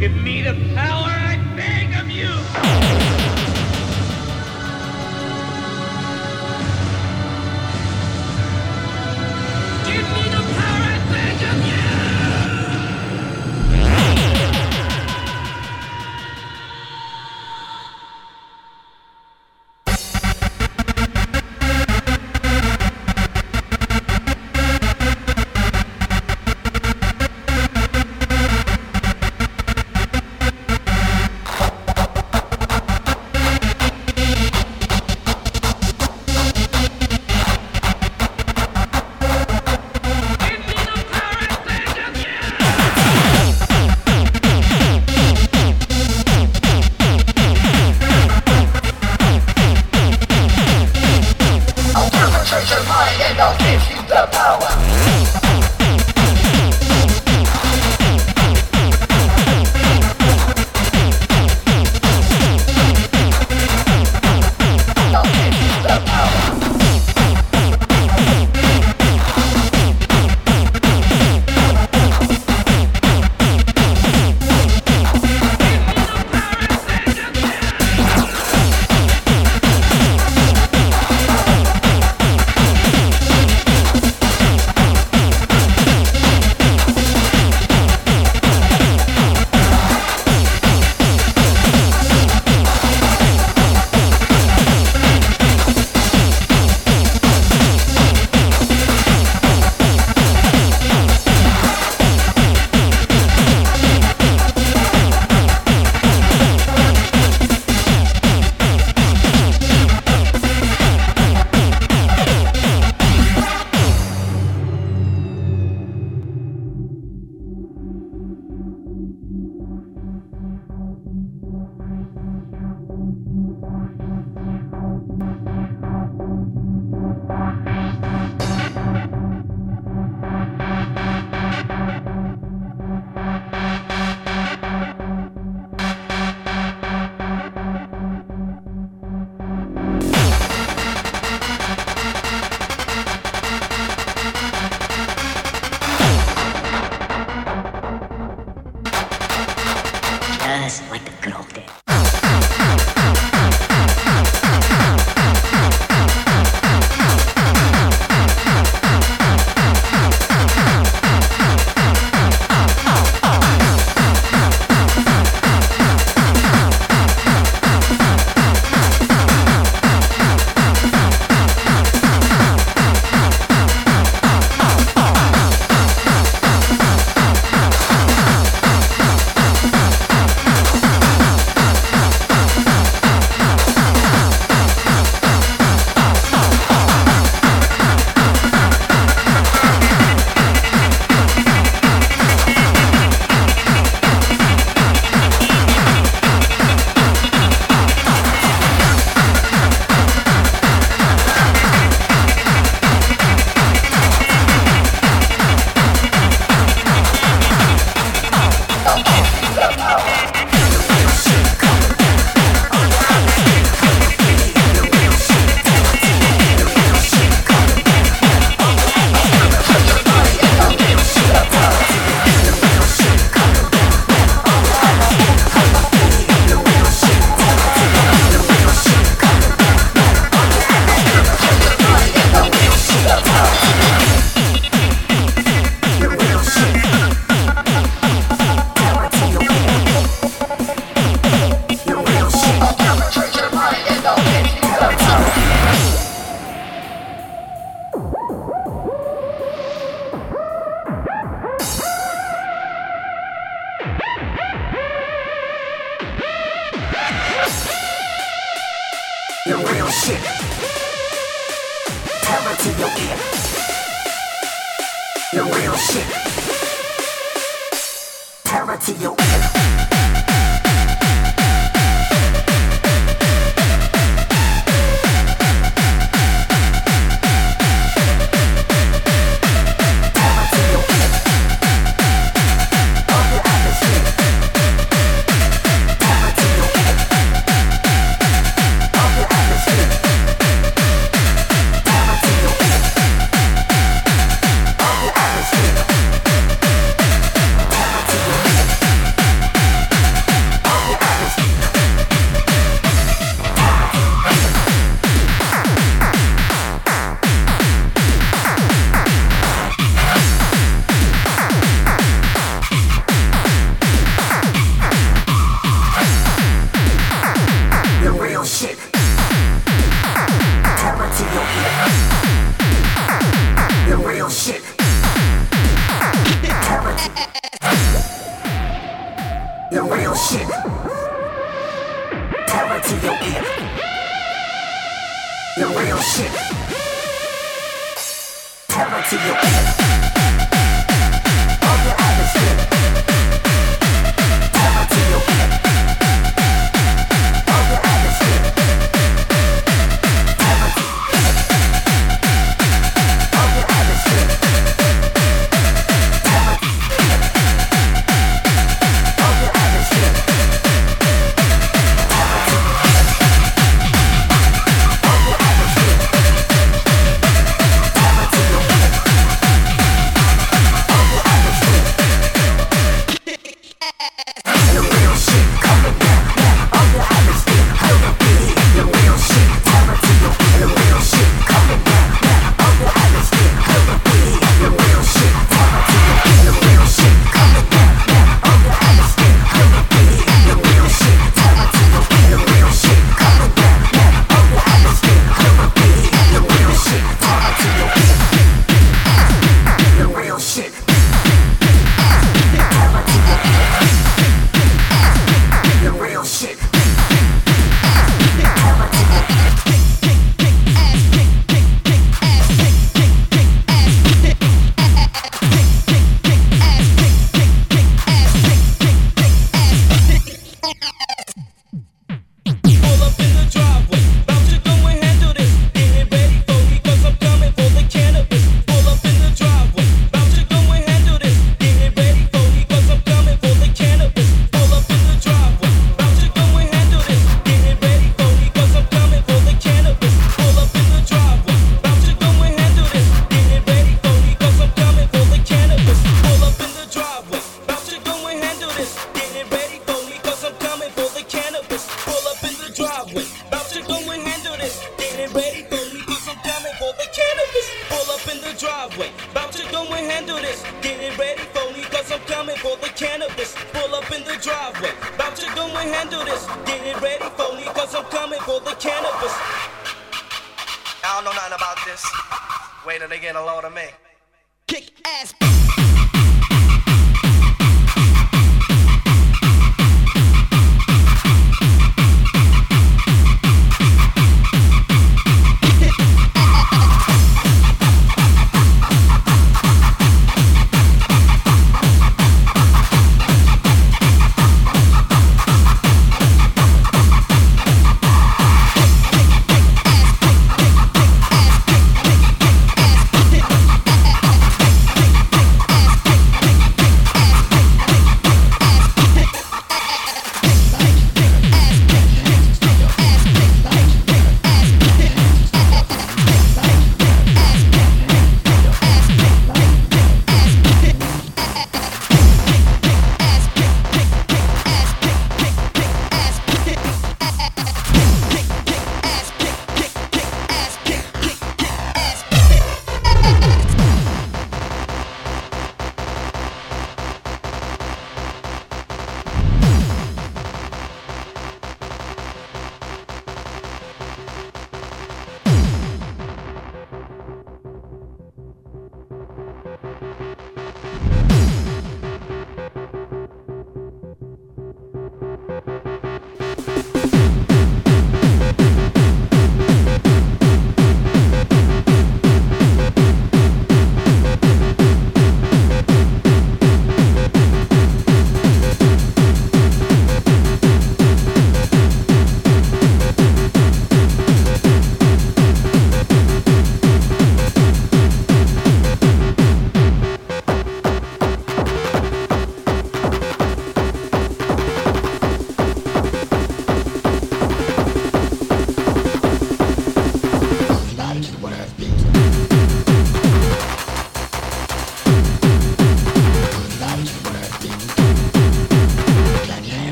Give me the power, I beg of you!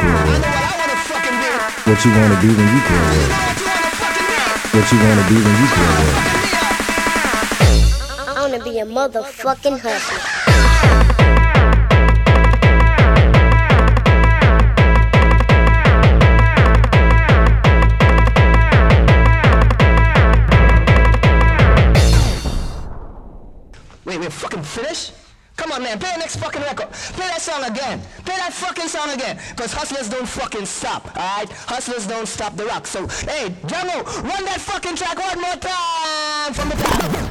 Grow up? what I wanna fucking be. What you wanna be when you grow up? what you wanna fucking be. What you wanna be when you grow up? Up. I wanna be a motherfucking hustler. Wait, we're fucking finished? Come on, man, play the next fucking record. Play that song again. Play that fucking song again. Because hustlers don't fucking stop, alright? Hustlers don't stop the rock. So, hey, Django, run that fucking track one more time from the top.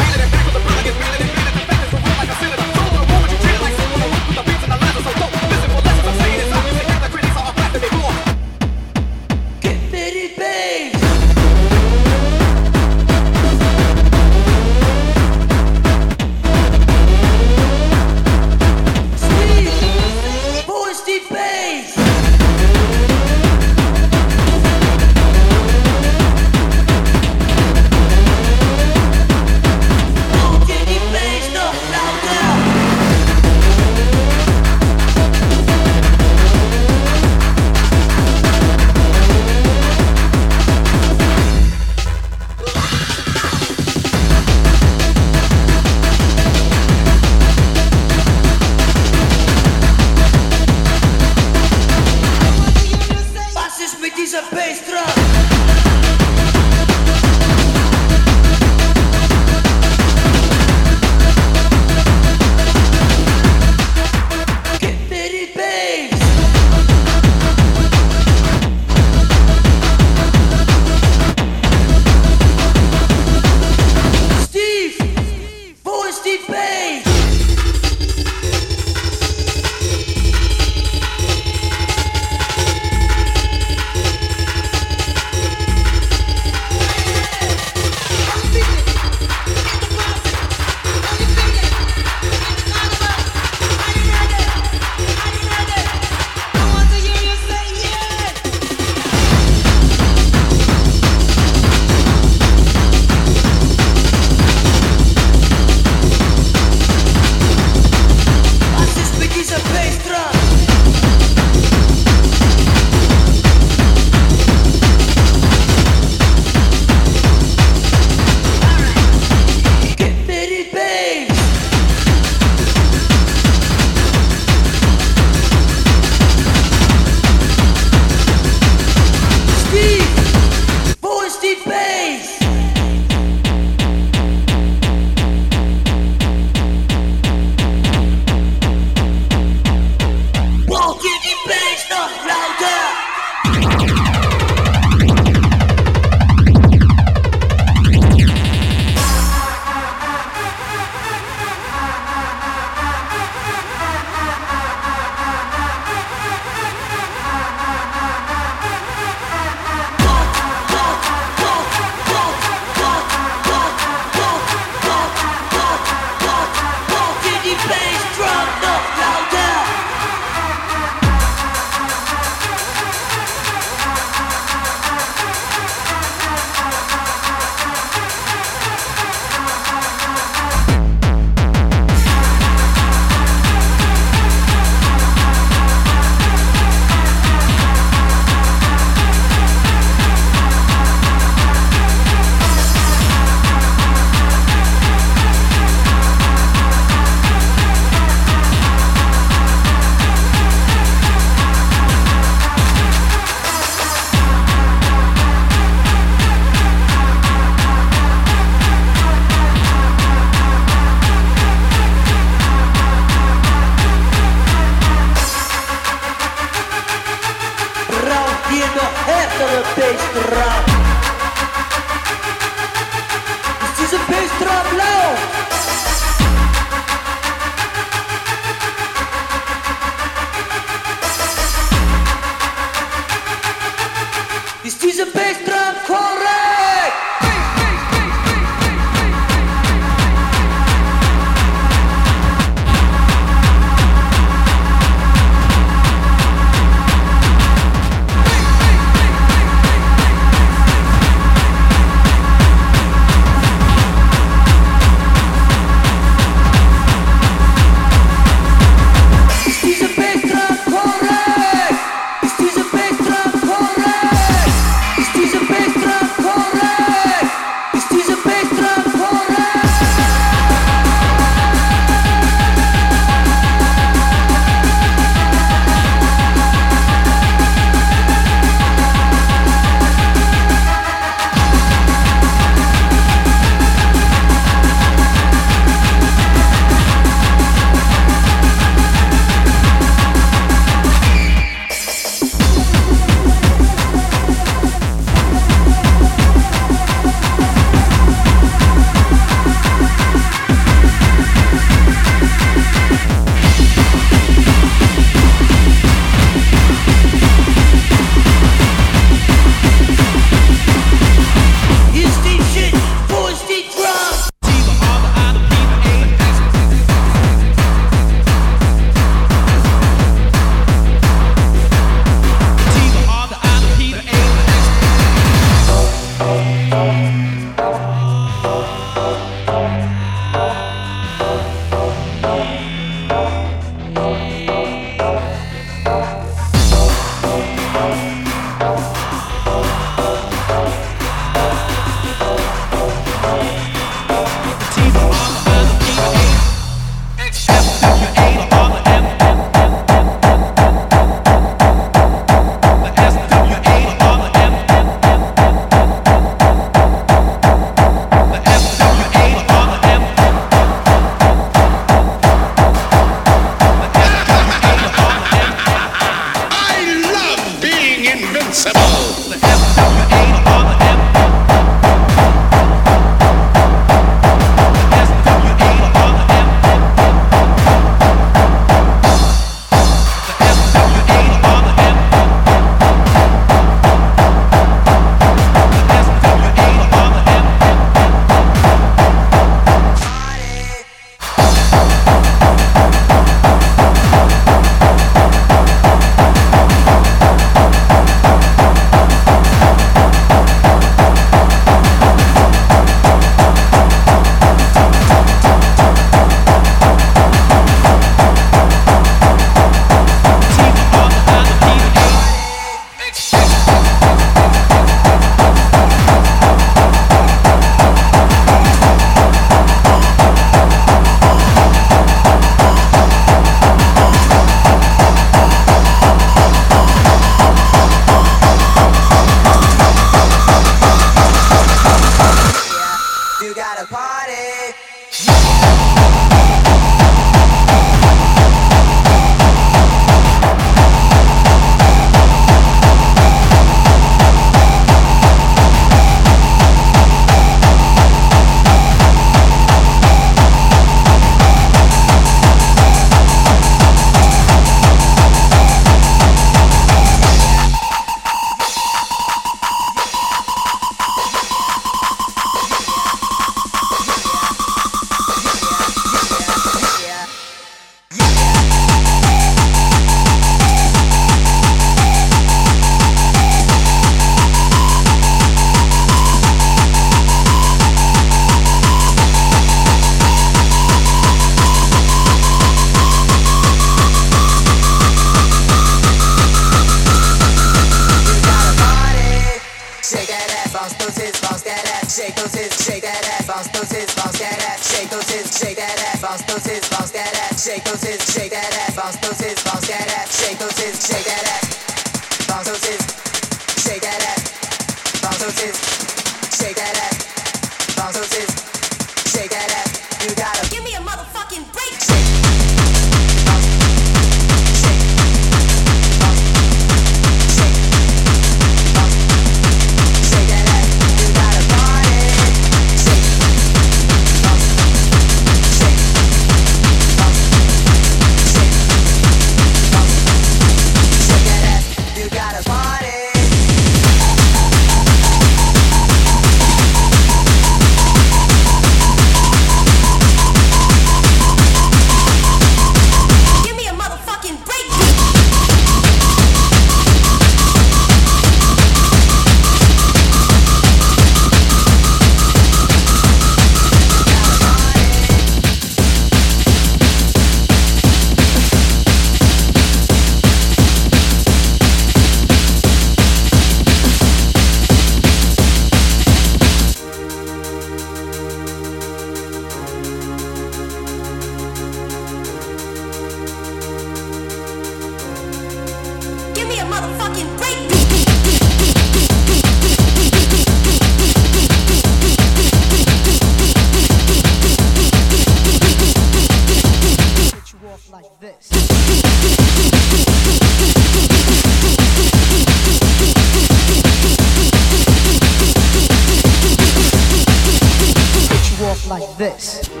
like this.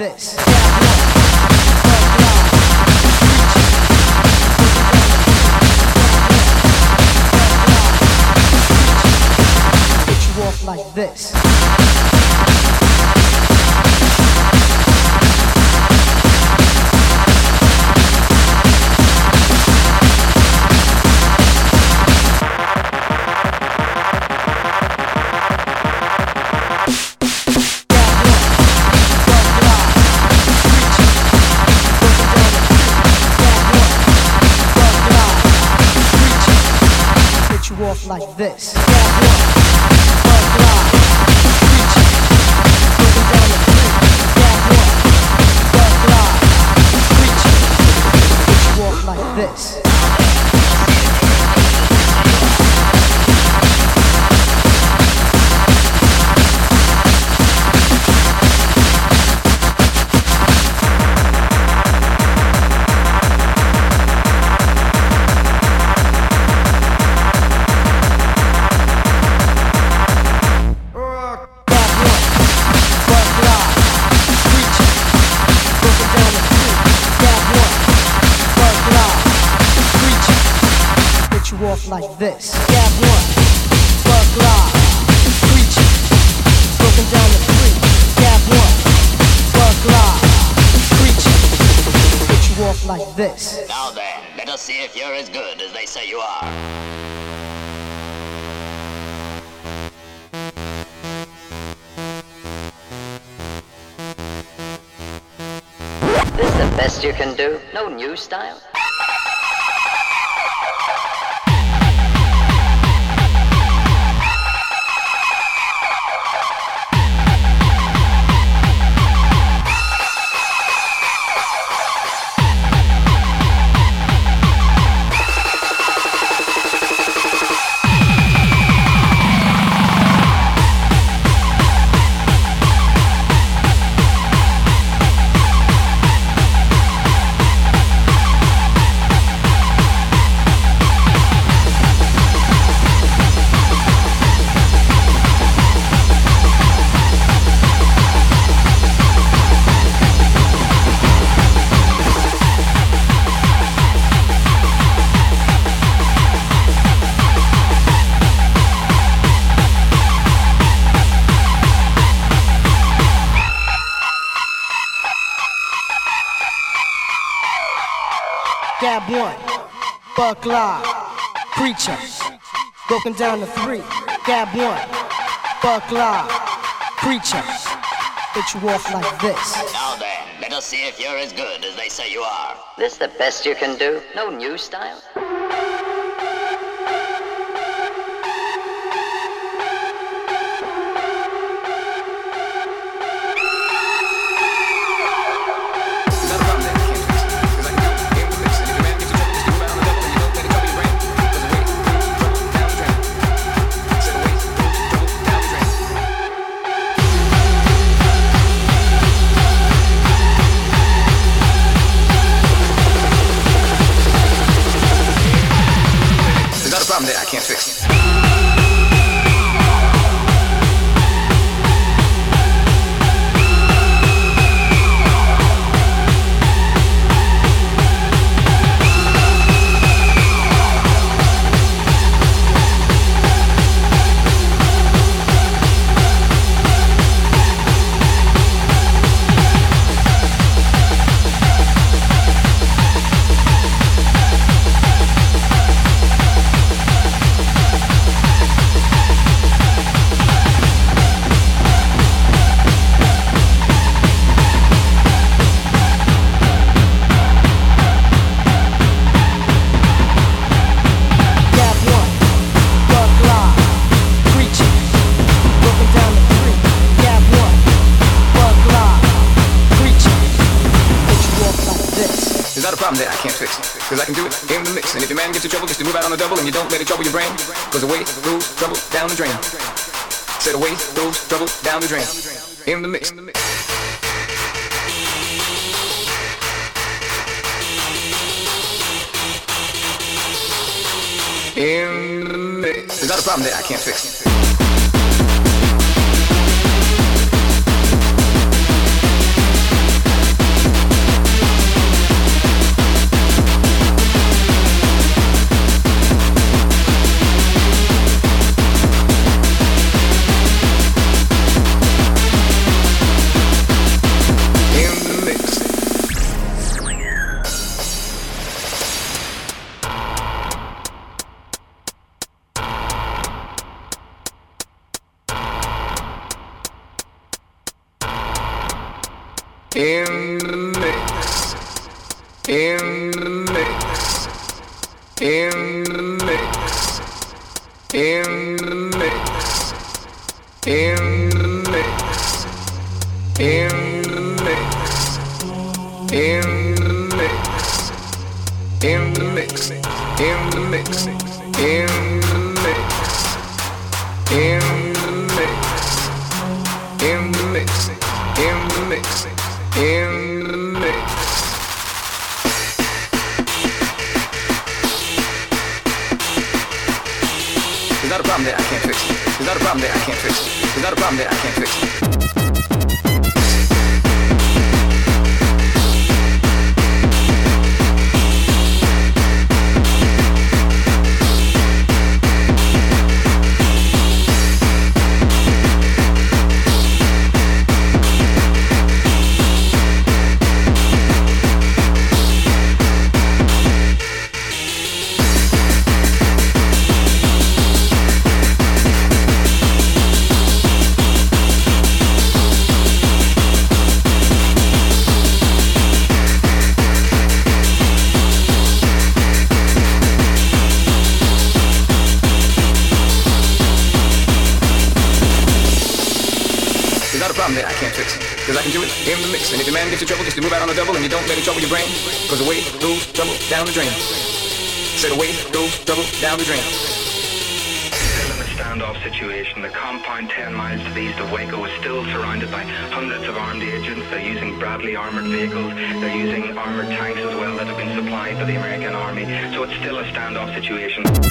this. This the best you can do? No new style? Buck Live, Preacher. Broken down to three. Gab one, Buck Live, Preacher. Hit you off like this. Now then, let us see if you're as good as they say you are. This the best you can do? No new style? Can't fix. Cause I can do it in the mix. And if your man gets in trouble, just to move out on the double and you don't let it trouble your brain. Cause away goes trouble down the drain. Said away goes trouble down the drain. In the mix. In the mix. There's not a problem there I can't fix. Can do it in the mix. And if your man gets in trouble, just to move out on the double and you don't let it trouble your brain. Cause away goes trouble down the drain. Said away goes trouble down the drain. Standoff situation. The compound 10 miles to the east of Waco is still surrounded by hundreds of armed agents. They're using Bradley armored vehicles. They're using armored tanks as well that have been supplied by the American Army. So it's still a standoff situation.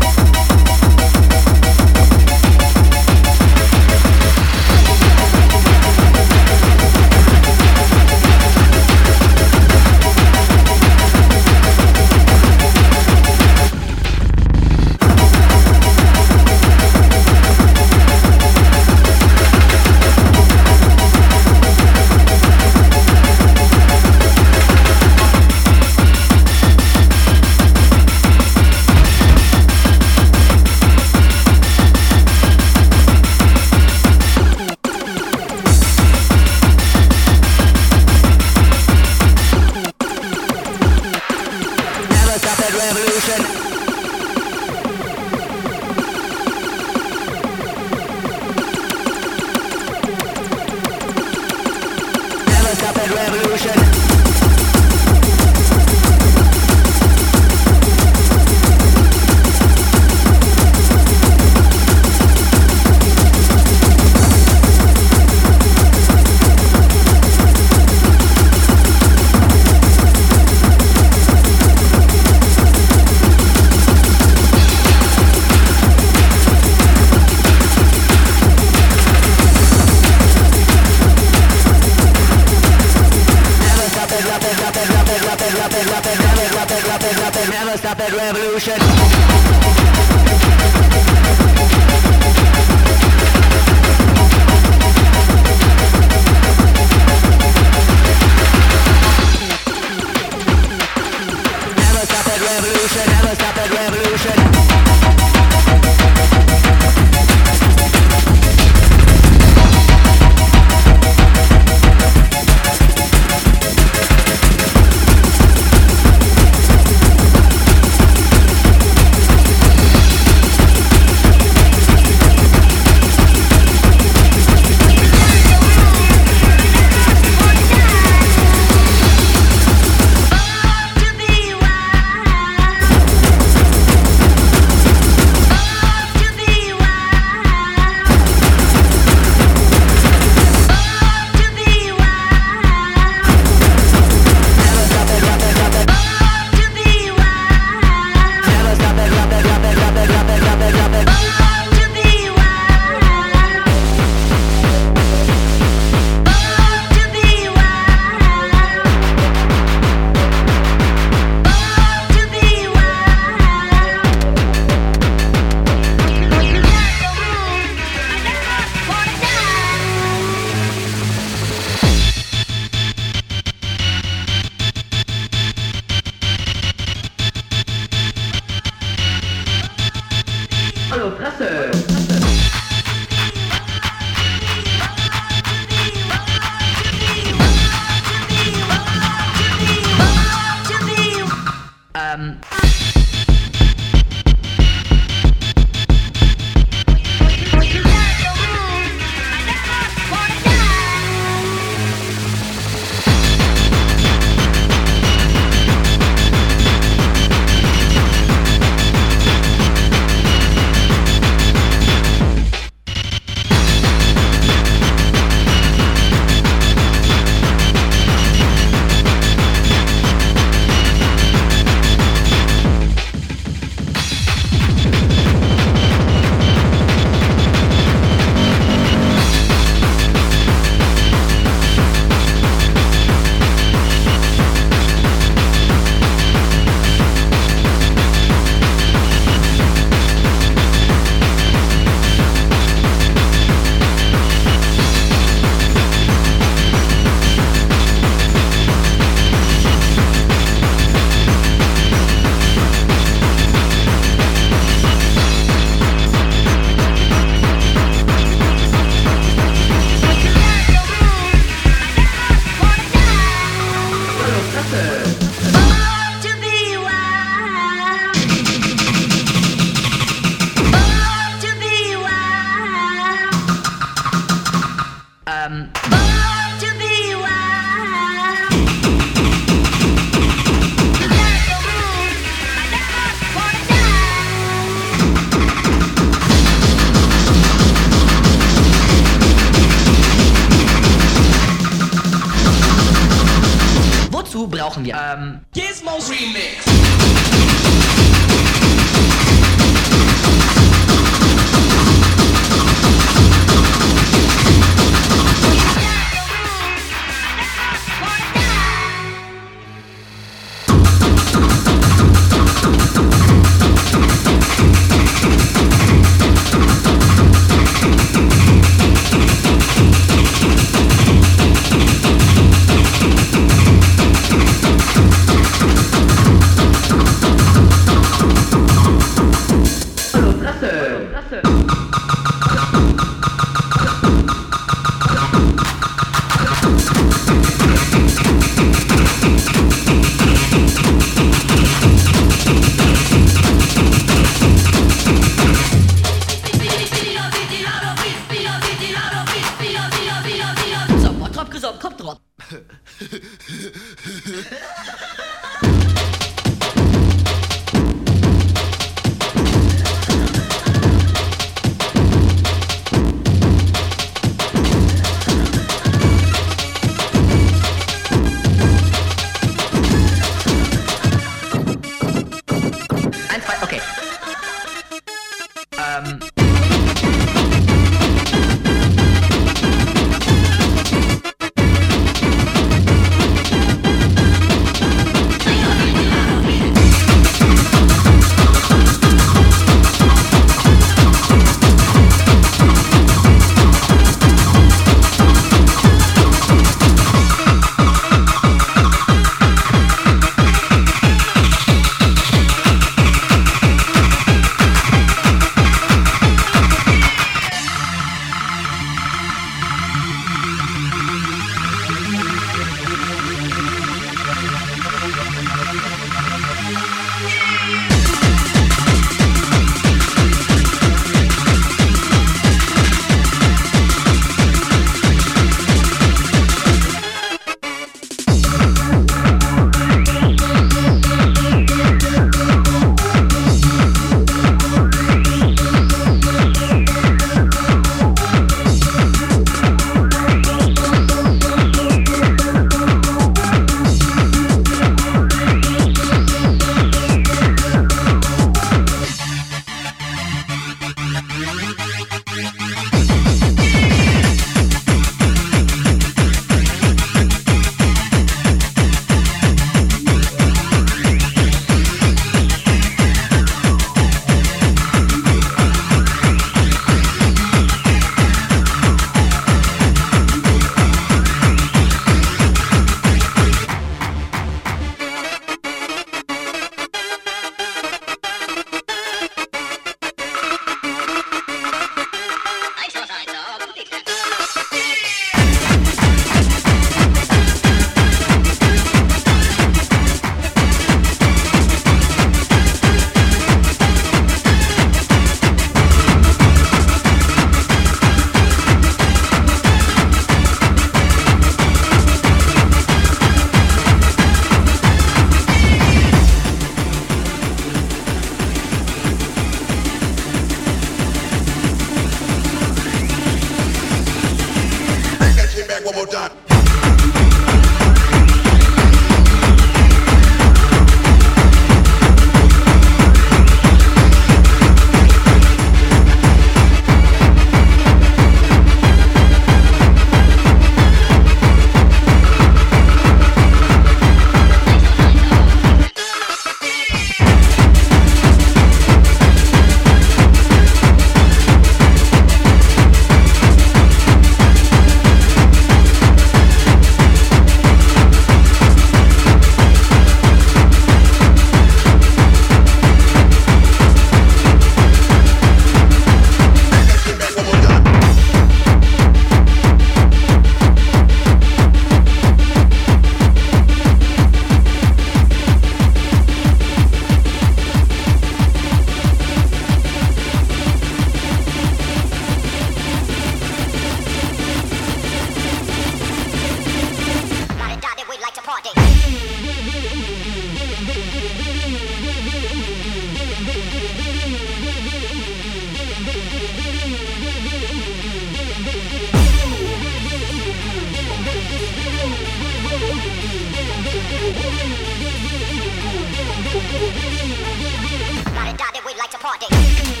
party.